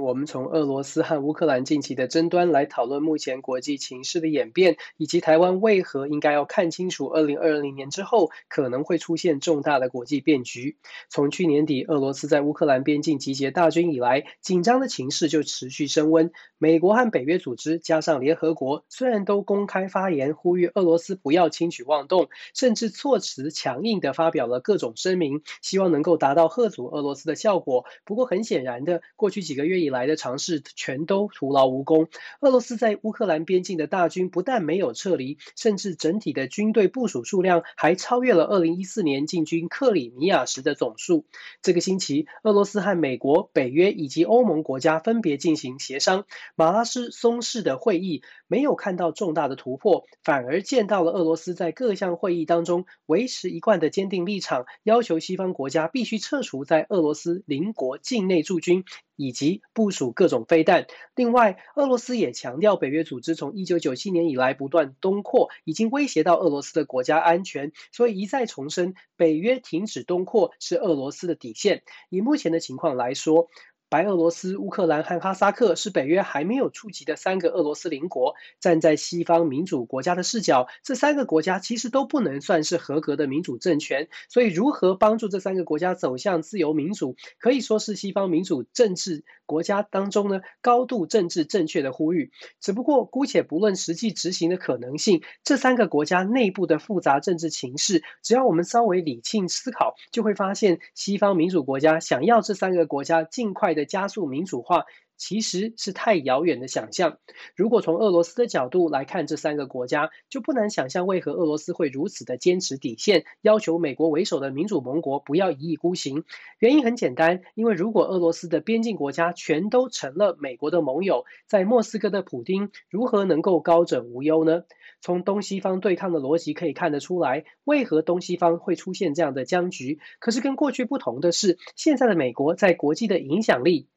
我们从俄罗斯和乌克兰近期的争端来讨论目前国际情势的演变，以及台湾为何应该要看清楚二零二零年之后可能会出现重大的国际变局。从去年底俄罗斯在乌克兰边境集结大军以来，紧张的情势就持续升温。美国和北约组织加上联合国，虽然都公开发言呼吁俄罗斯不要轻举妄动，甚至措辞强硬地发表了各种声明，希望能够达到吓阻俄罗斯的效果。不过很显然的，过去几个月以来的尝试全都徒劳无功。俄罗斯在乌克兰边境的大军不但没有撤离，甚至整体的军队部署数量还超越了2014年进军克里米亚时的总数。这个星期，俄罗斯和美国、北约以及欧盟国家分别进行协商，马拉松式的会议没有看到重大的突破，反而见到了俄罗斯在各项会议当中维持一贯的坚定立场，要求西方国家必须撤除在俄罗斯邻国境内驻军。以及部署各种飞弹。另外，俄罗斯也强调，北约组织从一九九七年以来不断东扩，已经威胁到俄罗斯的国家安全，所以一再重申，北约停止东扩是俄罗斯的底线。以目前的情况来说，白俄罗斯、乌克兰和哈萨克是北约还没有触及的三个俄罗斯邻国。站在西方民主国家的视角，这三个国家其实都不能算是合格的民主政权。所以，如何帮助这三个国家走向自由民主，可以说是西方民主政治国家当中呢高度政治正确的呼吁。只不过，姑且不论实际执行的可能性，这三个国家内部的复杂政治情势，只要我们稍微理性思考，就会发现西方民主国家想要这三个国家尽快的。加速民主化其实是太遥远的想象。如果从俄罗斯的角度来看，这三个国家就不难想象为何俄罗斯会如此的坚持底线，要求美国为首的民主盟国不要一意孤行。原因很简单，因为如果俄罗斯的边境国家全都成了美国的盟友，在莫斯科的普丁如何能够高枕无忧呢？从东西方对抗的逻辑可以看得出来，为何东西方会出现这样的僵局。可是跟过去不同的是，现在的美国在国际的影响力。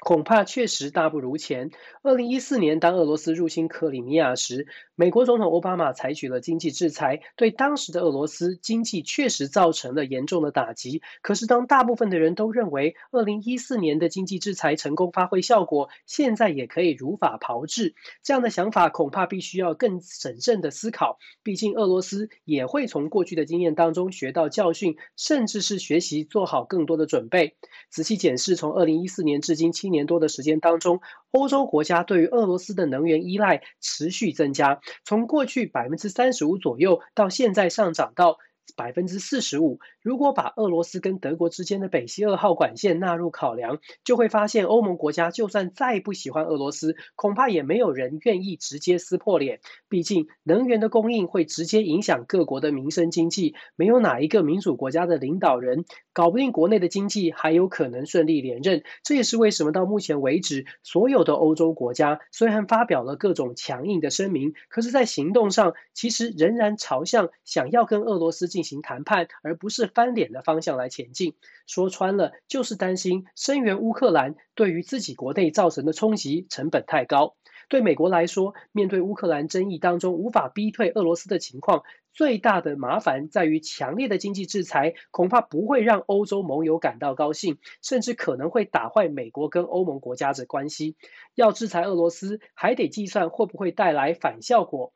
恐怕确实大不如前。二零一四年，当俄罗斯入侵克里米亚时，美国总统奥巴马采取了经济制裁，对当时的俄罗斯经济确实造成了严重的打击。可是，当大部分的人都认为二零一四年的经济制裁成功发挥效果，现在也可以如法炮制，这样的想法恐怕必须要更审慎的思考。毕竟，俄罗斯也会从过去的经验当中学到教训，甚至是学习做好更多的准备。仔细检视从二零一四年至今七一年多的时间当中，欧洲国家对于俄罗斯的能源依赖持续增加，从过去百分之三十五左右，到现在上涨到百分之四十五。如果把俄罗斯跟德国之间的北溪二号管线纳入考量，就会发现欧盟国家就算再不喜欢俄罗斯，恐怕也没有人愿意直接撕破脸。毕竟能源的供应会直接影响各国的民生经济，没有哪一个民主国家的领导人搞不定国内的经济，还有可能顺利连任。这也是为什么到目前为止，所有的欧洲国家虽然发表了各种强硬的声明，可是，在行动上其实仍然朝向想要跟俄罗斯进行谈判，而不是。翻脸的方向来前进，说穿了就是担心声援乌克兰对于自己国内造成的冲击成本太高。对美国来说，面对乌克兰争议当中无法逼退俄罗斯的情况，最大的麻烦在于强烈的经济制裁恐怕不会让欧洲盟友感到高兴，甚至可能会打坏美国跟欧盟国家的关系。要制裁俄罗斯，还得计算会不会带来反效果。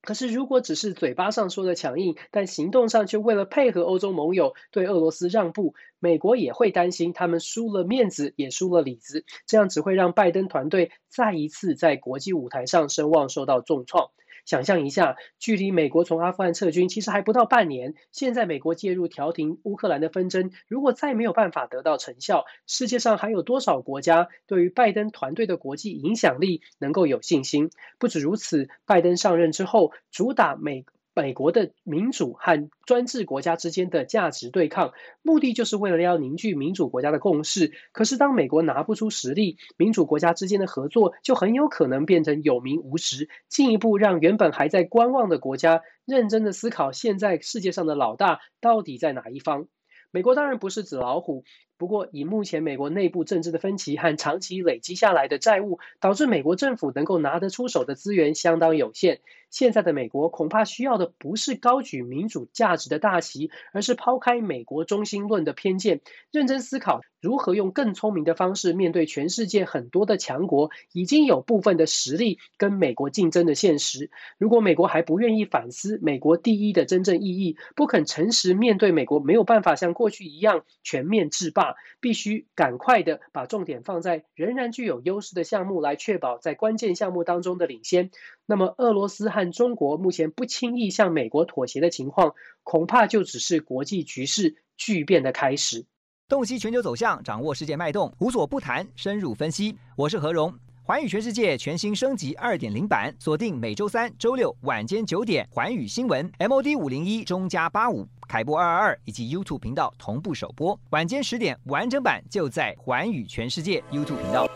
可是，如果只是嘴巴上说的强硬，但行动上却为了配合欧洲盟友对俄罗斯让步，美国也会担心他们输了面子，也输了里子，这样只会让拜登团队再一次在国际舞台上声望受到重创。想象一下，距离美国从阿富汗撤军其实还不到半年。现在美国介入调停乌克兰的纷争，如果再没有办法得到成效，世界上还有多少国家对于拜登团队的国际影响力能够有信心？不止如此，拜登上任之后，主打美。美国的民主和专制国家之间的价值对抗，目的就是为了要凝聚民主国家的共识。可是，当美国拿不出实力，民主国家之间的合作就很有可能变成有名无实，进一步让原本还在观望的国家认真的思考，现在世界上的老大到底在哪一方。美国当然不是纸老虎，不过，以目前美国内部政治的分歧和长期累积下来的债务，导致美国政府能够拿得出手的资源相当有限。现在的美国恐怕需要的不是高举民主价值的大旗，而是抛开美国中心论的偏见，认真思考如何用更聪明的方式面对全世界很多的强国已经有部分的实力跟美国竞争的现实。如果美国还不愿意反思美国第一的真正意义，不肯诚实面对美国没有办法像过去一样全面制霸，必须赶快的把重点放在仍然具有优势的项目，来确保在关键项目当中的领先。那么，俄罗斯和中国目前不轻易向美国妥协的情况，恐怕就只是国际局势巨变的开始。洞悉全球走向，掌握世界脉动，无所不谈，深入分析。我是何荣，环宇全世界全新升级二点零版，锁定每周三、周六晚间九点，环宇新闻 MOD 五零一中加八五凯播二二二以及 YouTube 频道同步首播，晚间十点完整版就在环宇全世界 YouTube 频道。